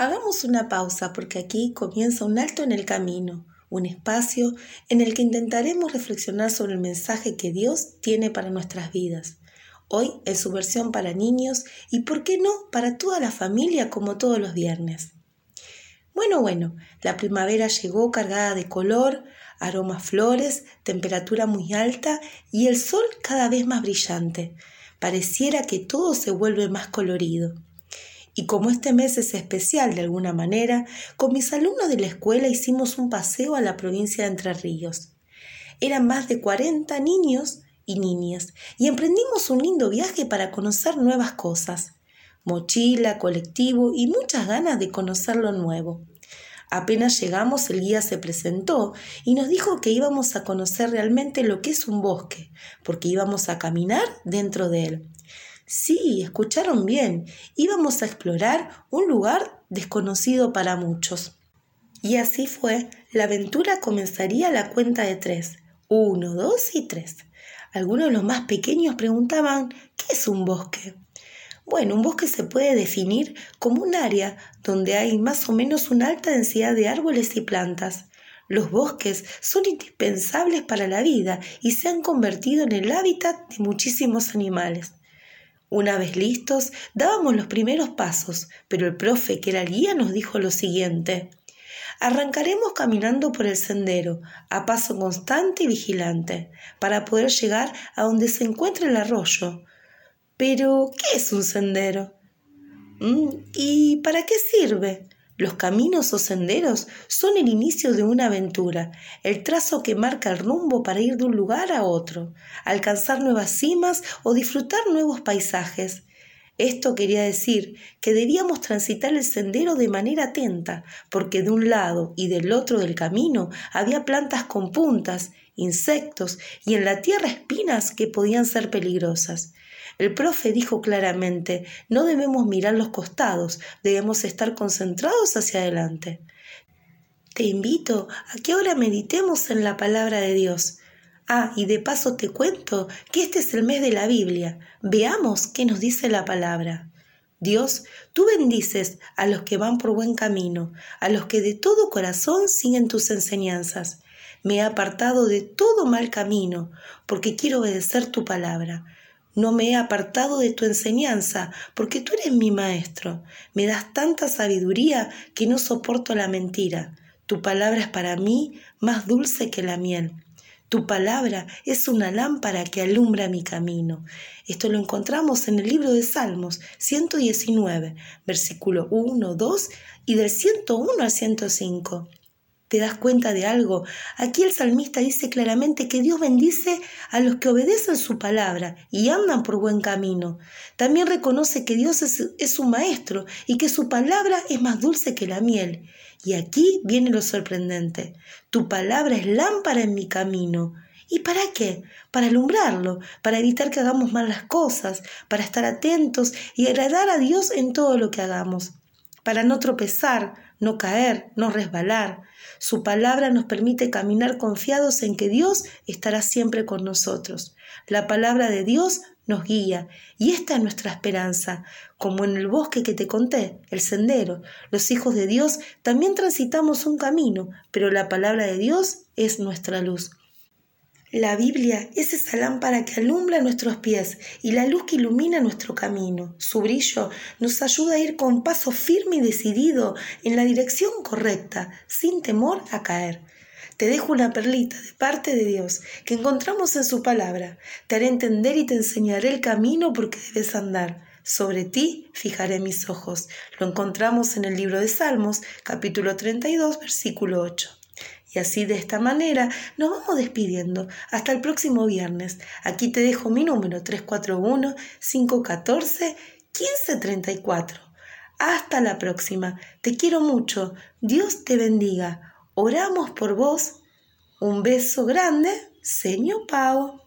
Hagamos una pausa porque aquí comienza un alto en el camino, un espacio en el que intentaremos reflexionar sobre el mensaje que Dios tiene para nuestras vidas. Hoy en su versión para niños y, por qué no, para toda la familia como todos los viernes. Bueno, bueno, la primavera llegó cargada de color, aromas flores, temperatura muy alta y el sol cada vez más brillante. Pareciera que todo se vuelve más colorido. Y como este mes es especial de alguna manera, con mis alumnos de la escuela hicimos un paseo a la provincia de Entre Ríos. Eran más de 40 niños y niñas y emprendimos un lindo viaje para conocer nuevas cosas. Mochila, colectivo y muchas ganas de conocer lo nuevo. Apenas llegamos, el guía se presentó y nos dijo que íbamos a conocer realmente lo que es un bosque, porque íbamos a caminar dentro de él. Sí, escucharon bien, íbamos a explorar un lugar desconocido para muchos. Y así fue, la aventura comenzaría a la cuenta de tres. Uno, dos y tres. Algunos de los más pequeños preguntaban, ¿qué es un bosque? Bueno, un bosque se puede definir como un área donde hay más o menos una alta densidad de árboles y plantas. Los bosques son indispensables para la vida y se han convertido en el hábitat de muchísimos animales. Una vez listos, dábamos los primeros pasos, pero el profe, que era el guía, nos dijo lo siguiente. Arrancaremos caminando por el sendero, a paso constante y vigilante, para poder llegar a donde se encuentra el arroyo. Pero, ¿qué es un sendero? Mm, ¿Y para qué sirve? Los caminos o senderos son el inicio de una aventura, el trazo que marca el rumbo para ir de un lugar a otro, alcanzar nuevas cimas o disfrutar nuevos paisajes. Esto quería decir que debíamos transitar el sendero de manera atenta, porque de un lado y del otro del camino había plantas con puntas, insectos y en la tierra espinas que podían ser peligrosas. El profe dijo claramente, no debemos mirar los costados, debemos estar concentrados hacia adelante. Te invito a que ahora meditemos en la palabra de Dios. Ah, y de paso te cuento que este es el mes de la Biblia. Veamos qué nos dice la palabra. Dios, tú bendices a los que van por buen camino, a los que de todo corazón siguen tus enseñanzas. Me he apartado de todo mal camino, porque quiero obedecer tu palabra. No me he apartado de tu enseñanza, porque tú eres mi maestro. Me das tanta sabiduría que no soporto la mentira. Tu palabra es para mí más dulce que la miel. Tu palabra es una lámpara que alumbra mi camino. Esto lo encontramos en el libro de Salmos 119, versículo 1, 2 y del 101 al 105 te das cuenta de algo. Aquí el salmista dice claramente que Dios bendice a los que obedecen su palabra y andan por buen camino. También reconoce que Dios es, es su maestro y que su palabra es más dulce que la miel. Y aquí viene lo sorprendente. Tu palabra es lámpara en mi camino. ¿Y para qué? Para alumbrarlo, para evitar que hagamos malas cosas, para estar atentos y agradar a Dios en todo lo que hagamos, para no tropezar, no caer, no resbalar. Su palabra nos permite caminar confiados en que Dios estará siempre con nosotros. La palabra de Dios nos guía y esta es nuestra esperanza. Como en el bosque que te conté, el sendero, los hijos de Dios también transitamos un camino, pero la palabra de Dios es nuestra luz. La Biblia es esa lámpara que alumbra nuestros pies y la luz que ilumina nuestro camino. Su brillo nos ayuda a ir con paso firme y decidido en la dirección correcta, sin temor a caer. Te dejo una perlita de parte de Dios que encontramos en su palabra. Te haré entender y te enseñaré el camino por que debes andar. Sobre ti fijaré mis ojos. Lo encontramos en el libro de Salmos, capítulo 32, versículo 8. Y así de esta manera nos vamos despidiendo. Hasta el próximo viernes. Aquí te dejo mi número 341-514-1534. Hasta la próxima. Te quiero mucho. Dios te bendiga. Oramos por vos. Un beso grande. Señor Pau.